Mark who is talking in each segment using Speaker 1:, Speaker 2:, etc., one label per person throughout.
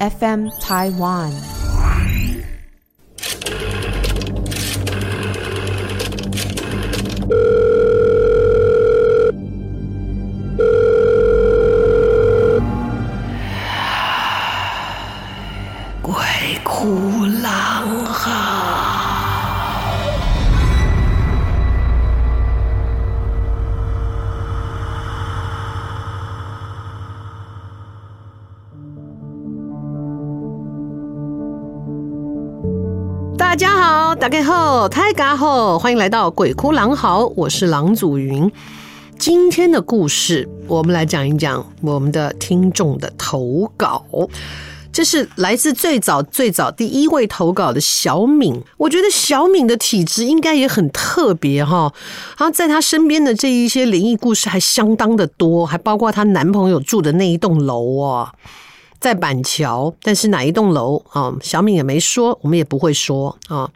Speaker 1: FM Taiwan。
Speaker 2: 大家好，大家好，大家好，欢迎来到鬼哭狼嚎，我是郎祖云。今天的故事，我们来讲一讲我们的听众的投稿。这是来自最早最早第一位投稿的小敏。我觉得小敏的体质应该也很特别哈，然后在她身边的这一些灵异故事还相当的多，还包括她男朋友住的那一栋楼啊。在板桥，但是哪一栋楼啊？小敏也没说，我们也不会说啊。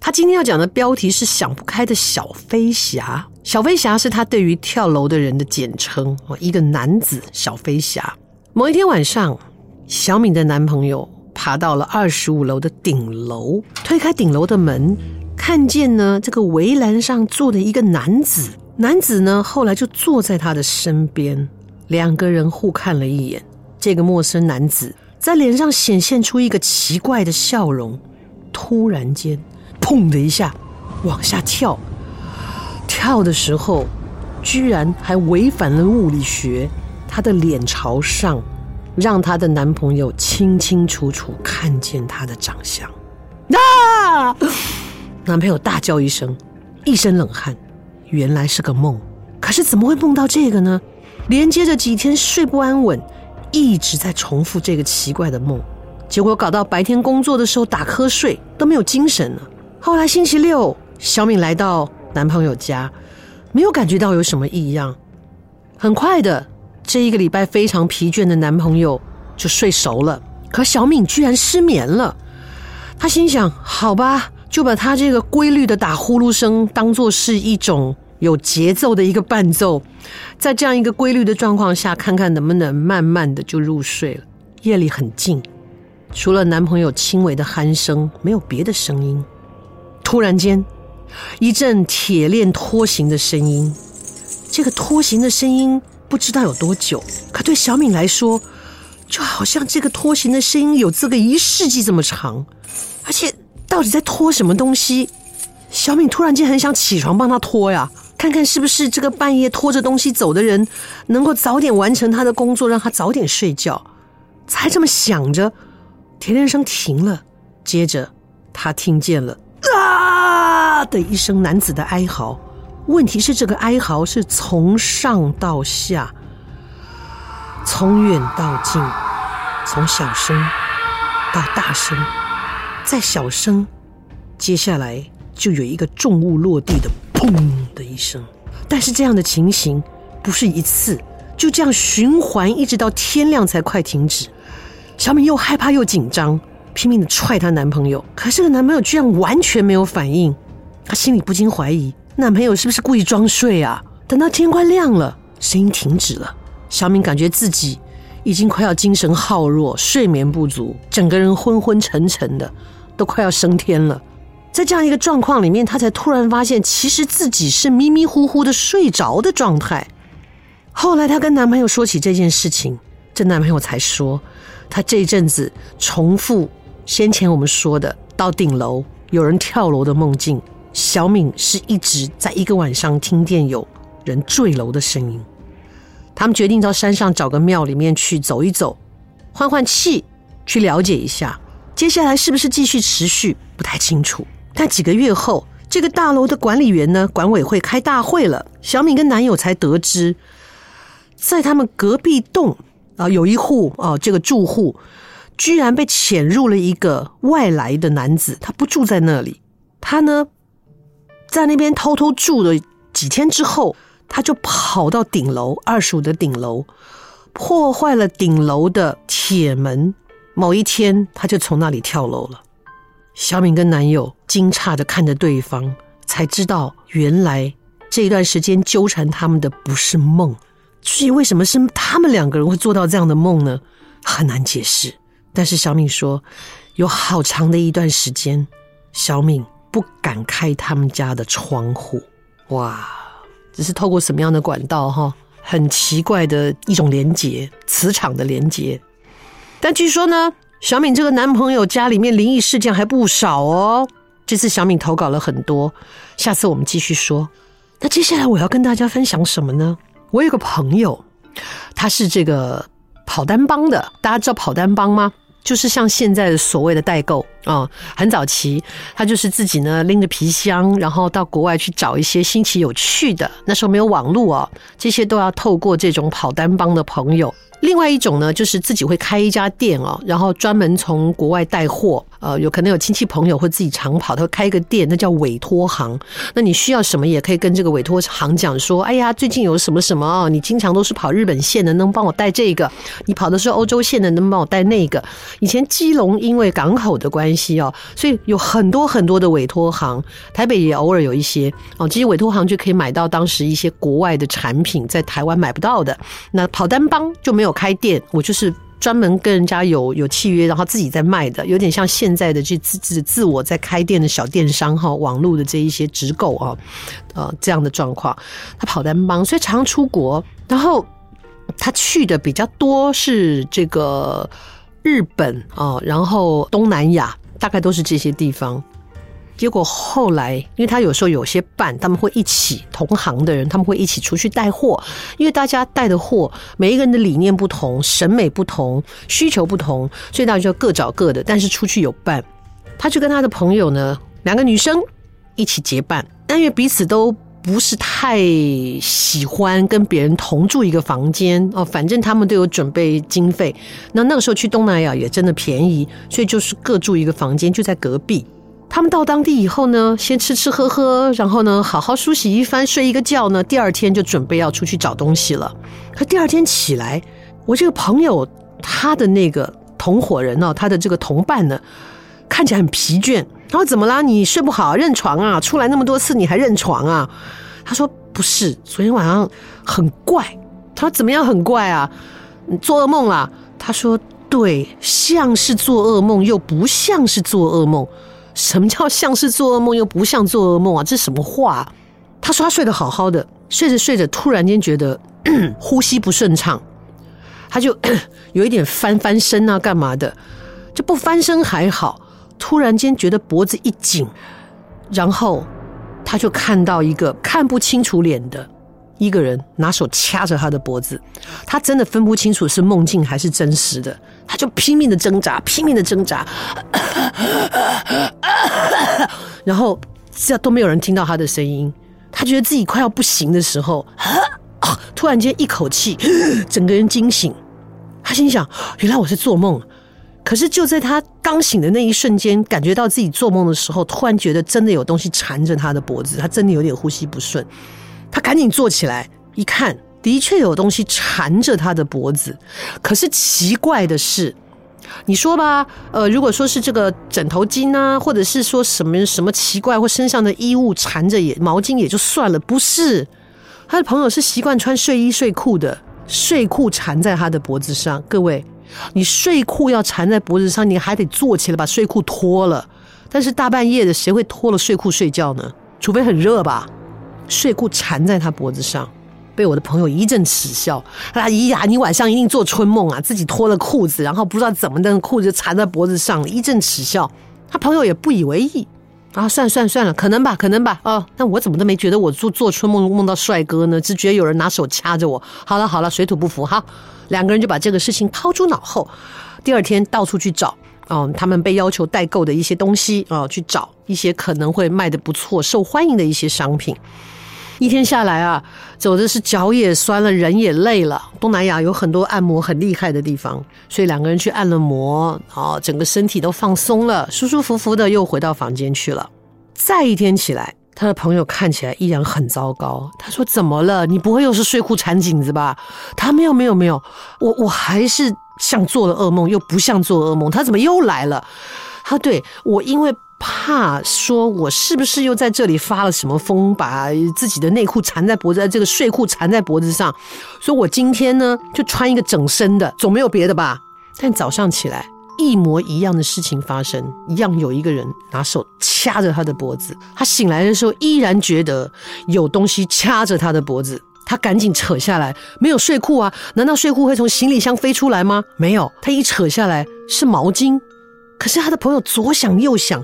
Speaker 2: 他今天要讲的标题是“想不开的小飞侠”。小飞侠是他对于跳楼的人的简称，一个男子小飞侠。某一天晚上，小敏的男朋友爬到了二十五楼的顶楼，推开顶楼的门，看见呢这个围栏上坐的一个男子。男子呢后来就坐在他的身边，两个人互看了一眼。这个陌生男子在脸上显现出一个奇怪的笑容，突然间，砰的一下往下跳，跳的时候居然还违反了物理学，他的脸朝上，让他的男朋友清清楚楚看见他的长相。啊！男朋友大叫一声，一身冷汗，原来是个梦。可是怎么会梦到这个呢？连接着几天睡不安稳。一直在重复这个奇怪的梦，结果搞到白天工作的时候打瞌睡都没有精神了。后来星期六，小敏来到男朋友家，没有感觉到有什么异样。很快的，这一个礼拜非常疲倦的男朋友就睡熟了，可小敏居然失眠了。她心想：好吧，就把他这个规律的打呼噜声当作是一种。有节奏的一个伴奏，在这样一个规律的状况下，看看能不能慢慢的就入睡了。夜里很静，除了男朋友轻微的鼾声，没有别的声音。突然间，一阵铁链拖行的声音，这个拖行的声音不知道有多久，可对小敏来说，就好像这个拖行的声音有这个一世纪这么长。而且，到底在拖什么东西？小敏突然间很想起床帮他拖呀。看看是不是这个半夜拖着东西走的人能够早点完成他的工作，让他早点睡觉。才这么想着，铁链声停了，接着他听见了啊的一声男子的哀嚎。问题是，这个哀嚎是从上到下，从远到近，从小声到大声，再小声，接下来就有一个重物落地的。砰的一声，但是这样的情形不是一次，就这样循环，一直到天亮才快停止。小敏又害怕又紧张，拼命的踹她男朋友，可是个男朋友居然完全没有反应。她心里不禁怀疑，男朋友是不是故意装睡啊？等到天快亮了，声音停止了，小敏感觉自己已经快要精神耗弱，睡眠不足，整个人昏昏沉沉的，都快要升天了。在这样一个状况里面，她才突然发现，其实自己是迷迷糊糊的睡着的状态。后来她跟男朋友说起这件事情，这男朋友才说，他这一阵子重复先前我们说的到顶楼有人跳楼的梦境。小敏是一直在一个晚上听见有人坠楼的声音。他们决定到山上找个庙里面去走一走，换换气，去了解一下。接下来是不是继续持续，不太清楚。但几个月后，这个大楼的管理员呢，管委会开大会了，小敏跟男友才得知，在他们隔壁栋啊，有一户啊，这个住户居然被潜入了一个外来的男子，他不住在那里，他呢，在那边偷偷住了几天之后，他就跑到顶楼二十五的顶楼，破坏了顶楼的铁门，某一天他就从那里跳楼了。小敏跟男友惊诧的看着对方，才知道原来这一段时间纠缠他们的不是梦。至于为什么是他们两个人会做到这样的梦呢？很难解释。但是小敏说，有好长的一段时间，小敏不敢开他们家的窗户。哇，这是透过什么样的管道？哈，很奇怪的一种连接，磁场的连接。但据说呢，小敏这个男朋友家里面灵异事件还不少哦。这次小敏投稿了很多，下次我们继续说。那接下来我要跟大家分享什么呢？我有个朋友，他是这个跑单帮的，大家知道跑单帮吗？就是像现在的所谓的代购啊、很早期，他就是自己呢拎着皮箱，然后到国外去找一些新奇有趣的。那时候没有网络哦，这些都要透过这种跑单帮的朋友。另外一种呢，就是自己会开一家店哦，然后专门从国外带货。呃，有可能有亲戚朋友或自己常跑，他会开个店，那叫委托行。那你需要什么，也可以跟这个委托行讲说：“哎呀，最近有什么什么哦，你经常都是跑日本线的，能帮我带这个？你跑的是欧洲线的，能帮我带那个？”以前基隆因为港口的关系哦，所以有很多很多的委托行，台北也偶尔有一些哦。这些委托行就可以买到当时一些国外的产品，在台湾买不到的。那跑单帮就没有开店，我就是。专门跟人家有有契约，然后自己在卖的，有点像现在的这自自自我在开店的小电商哈，网络的这一些直购啊，呃，这样的状况。他跑单帮，所以常出国，然后他去的比较多是这个日本啊，然后东南亚，大概都是这些地方。结果后来，因为他有时候有些伴，他们会一起同行的人，他们会一起出去带货。因为大家带的货，每一个人的理念不同，审美不同，需求不同，所以大家就各找各的。但是出去有伴，他就跟他的朋友呢，两个女生一起结伴。但因为彼此都不是太喜欢跟别人同住一个房间哦，反正他们都有准备经费。那那个时候去东南亚也真的便宜，所以就是各住一个房间，就在隔壁。他们到当地以后呢，先吃吃喝喝，然后呢，好好梳洗一番，睡一个觉呢，第二天就准备要出去找东西了。可第二天起来，我这个朋友他的那个同伙人呢，他的这个同伴呢，看起来很疲倦。他说怎么啦？你睡不好，认床啊？出来那么多次，你还认床啊？他说不是，昨天晚上很怪。他说怎么样很怪啊？做噩梦啦？他说对，像是做噩梦，又不像是做噩梦。什么叫像是做噩梦又不像做噩梦啊？这什么话啊？他说他睡得好好的，睡着睡着突然间觉得 呼吸不顺畅，他就 有一点翻翻身啊，干嘛的？就不翻身还好，突然间觉得脖子一紧，然后他就看到一个看不清楚脸的一个人拿手掐着他的脖子，他真的分不清楚是梦境还是真实的，他就拼命的挣扎，拼命的挣扎。然后这都没有人听到他的声音，他觉得自己快要不行的时候，突然间一口气，整个人惊醒。他心想：原来我是做梦。可是就在他刚醒的那一瞬间，感觉到自己做梦的时候，突然觉得真的有东西缠着他的脖子，他真的有点呼吸不顺。他赶紧坐起来，一看，的确有东西缠着他的脖子。可是奇怪的是。你说吧，呃，如果说是这个枕头巾啊，或者是说什么什么奇怪或身上的衣物缠着也毛巾也就算了，不是，他的朋友是习惯穿睡衣睡裤的，睡裤缠在他的脖子上。各位，你睡裤要缠在脖子上，你还得坐起来把睡裤脱了。但是大半夜的，谁会脱了睡裤睡觉呢？除非很热吧。睡裤缠在他脖子上。被我的朋友一阵耻笑，哎呀，你晚上一定做春梦啊！自己脱了裤子，然后不知道怎么的裤子缠在脖子上，一阵耻笑。他朋友也不以为意啊，算算算了，可能吧，可能吧。哦，那我怎么都没觉得我做做春梦梦到帅哥呢？只觉得有人拿手掐着我。好了好了，水土不服哈。两个人就把这个事情抛诸脑后。第二天到处去找，哦，他们被要求代购的一些东西，哦，去找一些可能会卖得不错、受欢迎的一些商品。一天下来啊，走的是脚也酸了，人也累了。东南亚有很多按摩很厉害的地方，所以两个人去按了摩，啊，整个身体都放松了，舒舒服服的又回到房间去了。再一天起来，他的朋友看起来依然很糟糕。他说：“怎么了？你不会又是睡裤缠颈子吧？”他没有，没有，没有。我我还是像做了噩梦，又不像做噩梦。他怎么又来了？他对我因为。怕说，我是不是又在这里发了什么疯，把自己的内裤缠在脖子，这个睡裤缠在脖子上？所以我今天呢，就穿一个整身的，总没有别的吧？但早上起来，一模一样的事情发生，一样有一个人拿手掐着他的脖子。他醒来的时候依然觉得有东西掐着他的脖子，他赶紧扯下来，没有睡裤啊？难道睡裤会从行李箱飞出来吗？没有，他一扯下来是毛巾。可是他的朋友左想右想，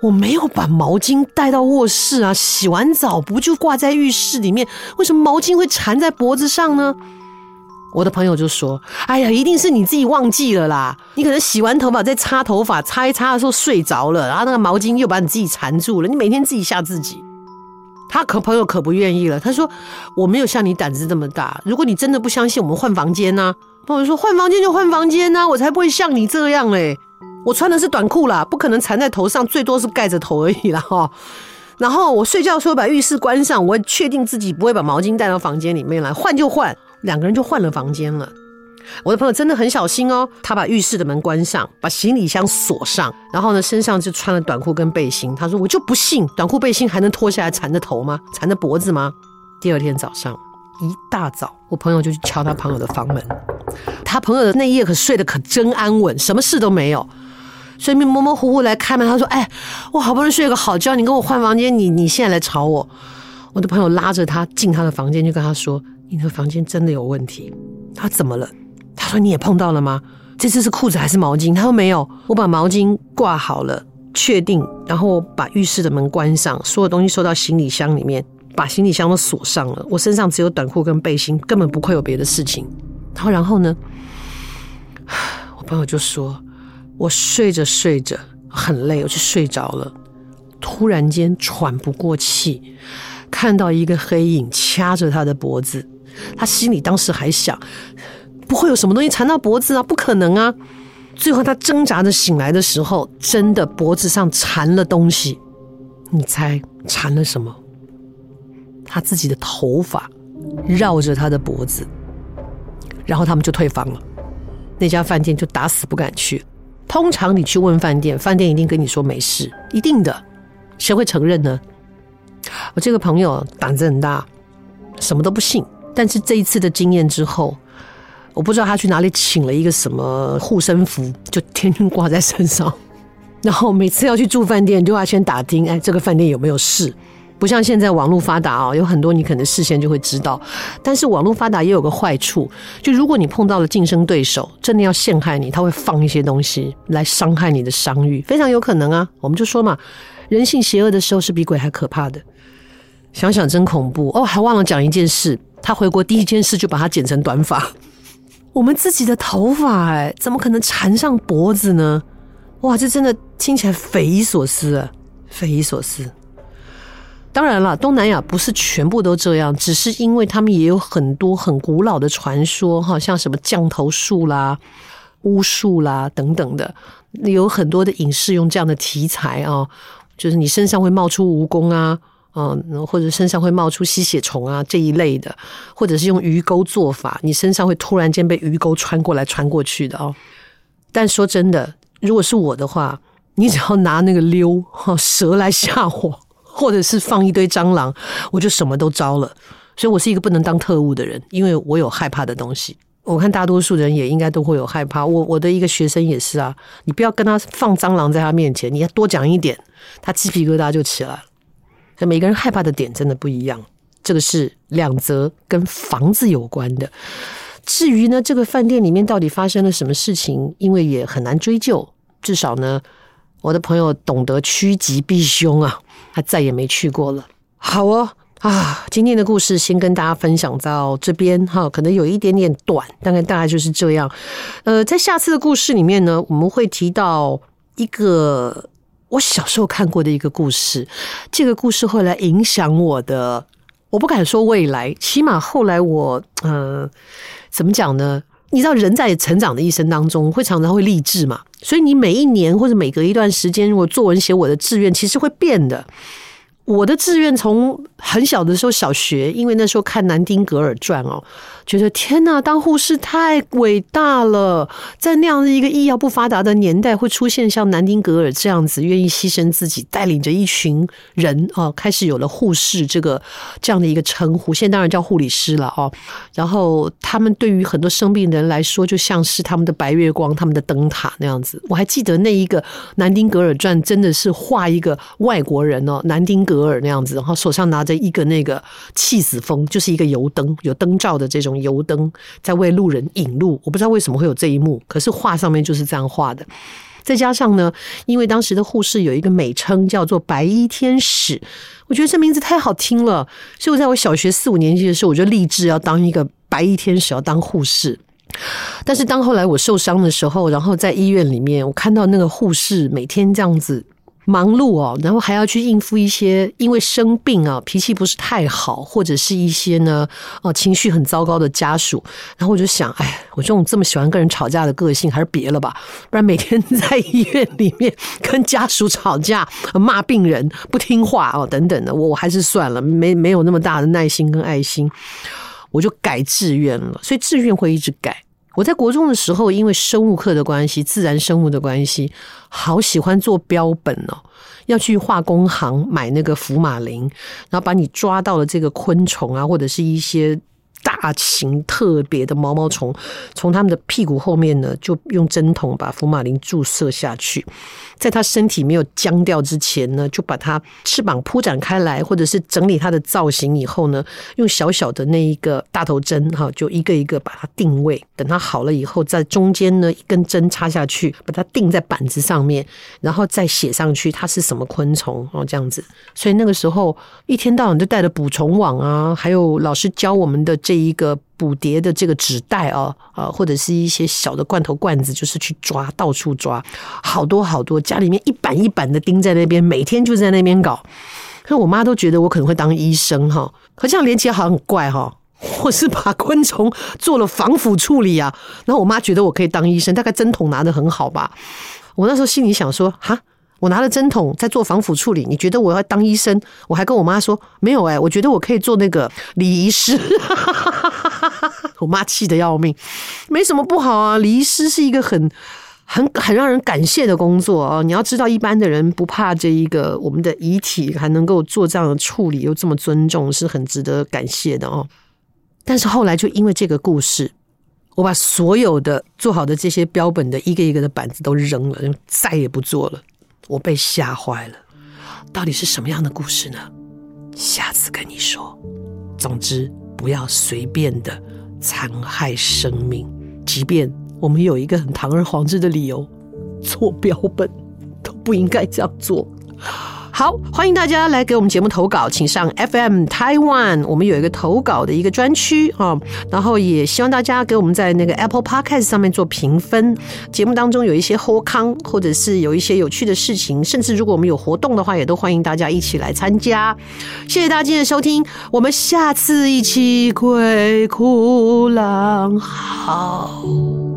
Speaker 2: 我没有把毛巾带到卧室啊，洗完澡不就挂在浴室里面？为什么毛巾会缠在脖子上呢？我的朋友就说：“哎呀，一定是你自己忘记了啦！你可能洗完头发再擦头发，擦一擦的时候睡着了，然后那个毛巾又把你自己缠住了。你每天自己吓自己。”他可朋友可不愿意了，他说：“我没有像你胆子这么大。如果你真的不相信，我们换房间呐。”朋友说：“换房间就换房间呐，我才不会像你这样嘞！我穿的是短裤啦，不可能缠在头上，最多是盖着头而已啦。哈。然后我睡觉的时候把浴室关上，我确定自己不会把毛巾带到房间里面来，换就换。”两个人就换了房间了。我的朋友真的很小心哦，他把浴室的门关上，把行李箱锁上，然后呢，身上就穿了短裤跟背心。他说：“我就不信短裤背心还能脱下来缠着头吗？缠着脖子吗？”第二天早上一大早，我朋友就去敲他朋友的房门。他朋友的那一夜可睡得可真安稳，什么事都没有。所以模模糊糊来开门，他说：“哎，我好不容易睡个好觉，你跟我换房间，你你现在来吵我。”我的朋友拉着他进他的房间，就跟他说。你的房间真的有问题？他怎么了？他说你也碰到了吗？这次是裤子还是毛巾？他说没有，我把毛巾挂好了，确定，然后把浴室的门关上，所有东西收到行李箱里面，把行李箱都锁上了。我身上只有短裤跟背心，根本不会有别的事情。然后，然后呢？我朋友就说，我睡着睡着很累，我就睡着了，突然间喘不过气，看到一个黑影掐着他的脖子。他心里当时还想，不会有什么东西缠到脖子啊，不可能啊！最后他挣扎着醒来的时候，真的脖子上缠了东西。你猜缠了什么？他自己的头发绕着他的脖子，然后他们就退房了。那家饭店就打死不敢去。通常你去问饭店，饭店一定跟你说没事，一定的。谁会承认呢？我这个朋友胆子很大，什么都不信。但是这一次的经验之后，我不知道他去哪里请了一个什么护身符，就天天挂在身上。然后每次要去住饭店，就要先打听，哎，这个饭店有没有事？不像现在网络发达啊，有很多你可能事先就会知道。但是网络发达也有个坏处，就如果你碰到了竞争对手，真的要陷害你，他会放一些东西来伤害你的商誉，非常有可能啊。我们就说嘛，人性邪恶的时候是比鬼还可怕的。想想真恐怖哦，还忘了讲一件事。他回国第一件事就把它剪成短发。我们自己的头发，哎，怎么可能缠上脖子呢？哇，这真的听起来匪夷所思啊，匪夷所思。当然了，东南亚不是全部都这样，只是因为他们也有很多很古老的传说，哈，像什么降头术啦、巫术啦等等的，有很多的影视用这样的题材啊，就是你身上会冒出蜈蚣啊。嗯，或者身上会冒出吸血虫啊这一类的，或者是用鱼钩做法，你身上会突然间被鱼钩穿过来穿过去的哦。但说真的，如果是我的话，你只要拿那个溜哈蛇来吓我，或者是放一堆蟑螂，我就什么都招了。所以我是一个不能当特务的人，因为我有害怕的东西。我看大多数人也应该都会有害怕。我我的一个学生也是啊，你不要跟他放蟑螂在他面前，你要多讲一点，他鸡皮疙瘩就起来了。所以每个人害怕的点真的不一样，这个是两则跟房子有关的。至于呢，这个饭店里面到底发生了什么事情，因为也很难追究。至少呢，我的朋友懂得趋吉避凶啊，他再也没去过了。好哦，啊，今天的故事先跟大家分享到这边哈，可能有一点点短，大概大概就是这样。呃，在下次的故事里面呢，我们会提到一个。我小时候看过的一个故事，这个故事后来影响我的，我不敢说未来，起码后来我，呃，怎么讲呢？你知道，人在成长的一生当中，会常常会励志嘛，所以你每一年或者每隔一段时间，如果作文写我的志愿，其实会变的。我的志愿从很小的时候，小学，因为那时候看《南丁格尔传》哦，觉得天哪，当护士太伟大了，在那样的一个医药不发达的年代，会出现像南丁格尔这样子愿意牺牲自己，带领着一群人哦，开始有了护士这个这样的一个称呼，现在当然叫护理师了哦。然后他们对于很多生病的人来说，就像是他们的白月光、他们的灯塔那样子。我还记得那一个《南丁格尔传》，真的是画一个外国人哦，南丁格。尔那样子，然后手上拿着一个那个气死风，就是一个油灯，有灯罩的这种油灯，在为路人引路。我不知道为什么会有这一幕，可是画上面就是这样画的。再加上呢，因为当时的护士有一个美称叫做“白衣天使”，我觉得这名字太好听了，所以我在我小学四五年级的时候，我就立志要当一个白衣天使，要当护士。但是当后来我受伤的时候，然后在医院里面，我看到那个护士每天这样子。忙碌哦，然后还要去应付一些因为生病啊，脾气不是太好，或者是一些呢，哦，情绪很糟糕的家属。然后我就想，哎，我这种这么喜欢跟人吵架的个性，还是别了吧，不然每天在医院里面跟家属吵架、骂病人不听话哦，等等的，我我还是算了，没没有那么大的耐心跟爱心，我就改志愿了。所以志愿会一直改。我在国中的时候，因为生物课的关系，自然生物的关系，好喜欢做标本哦，要去化工行买那个福马林，然后把你抓到了这个昆虫啊，或者是一些。大型特别的毛毛虫，从它们的屁股后面呢，就用针筒把福马林注射下去，在它身体没有僵掉之前呢，就把它翅膀铺展开来，或者是整理它的造型以后呢，用小小的那一个大头针哈，就一个一个把它定位，等它好了以后，在中间呢一根针插下去，把它钉在板子上面，然后再写上去它是什么昆虫哦，这样子。所以那个时候一天到晚就带着捕虫网啊，还有老师教我们的这。一个捕蝶的这个纸袋啊啊，或者是一些小的罐头罐子，就是去抓，到处抓，好多好多，家里面一板一板的钉在那边，每天就在那边搞。可是我妈都觉得我可能会当医生哈，可这样连起来好像很怪哈。我是把昆虫做了防腐处理啊，然后我妈觉得我可以当医生，大概针筒拿得很好吧。我那时候心里想说，哈。我拿了针筒在做防腐处理，你觉得我要当医生？我还跟我妈说没有哎、我觉得我可以做那个礼仪师。我妈气得要命，没什么不好啊，礼仪师是一个很很很让人感谢的工作哦。你要知道，一般的人不怕这一个我们的遗体还能够做这样的处理，又这么尊重，是很值得感谢的哦。但是后来就因为这个故事，我把所有的做好的这些标本的一个一个的板子都扔了，再也不做了。我被吓坏了，到底是什么样的故事呢？下次跟你说。总之，不要随便的残害生命，即便我们有一个很堂而皇之的理由，做标本都不应该这样做。好，欢迎大家来给我们节目投稿，请上 FM Taiwan，我们有一个投稿的一个专区啊，然后也希望大家给我们在那个 Apple Podcast 上面做评分。节目当中有一些好康，或者是有一些有趣的事情，甚至如果我们有活动的话，也都欢迎大家一起来参加。谢谢大家今天的收听，我们下次一起鬼哭狼嚎。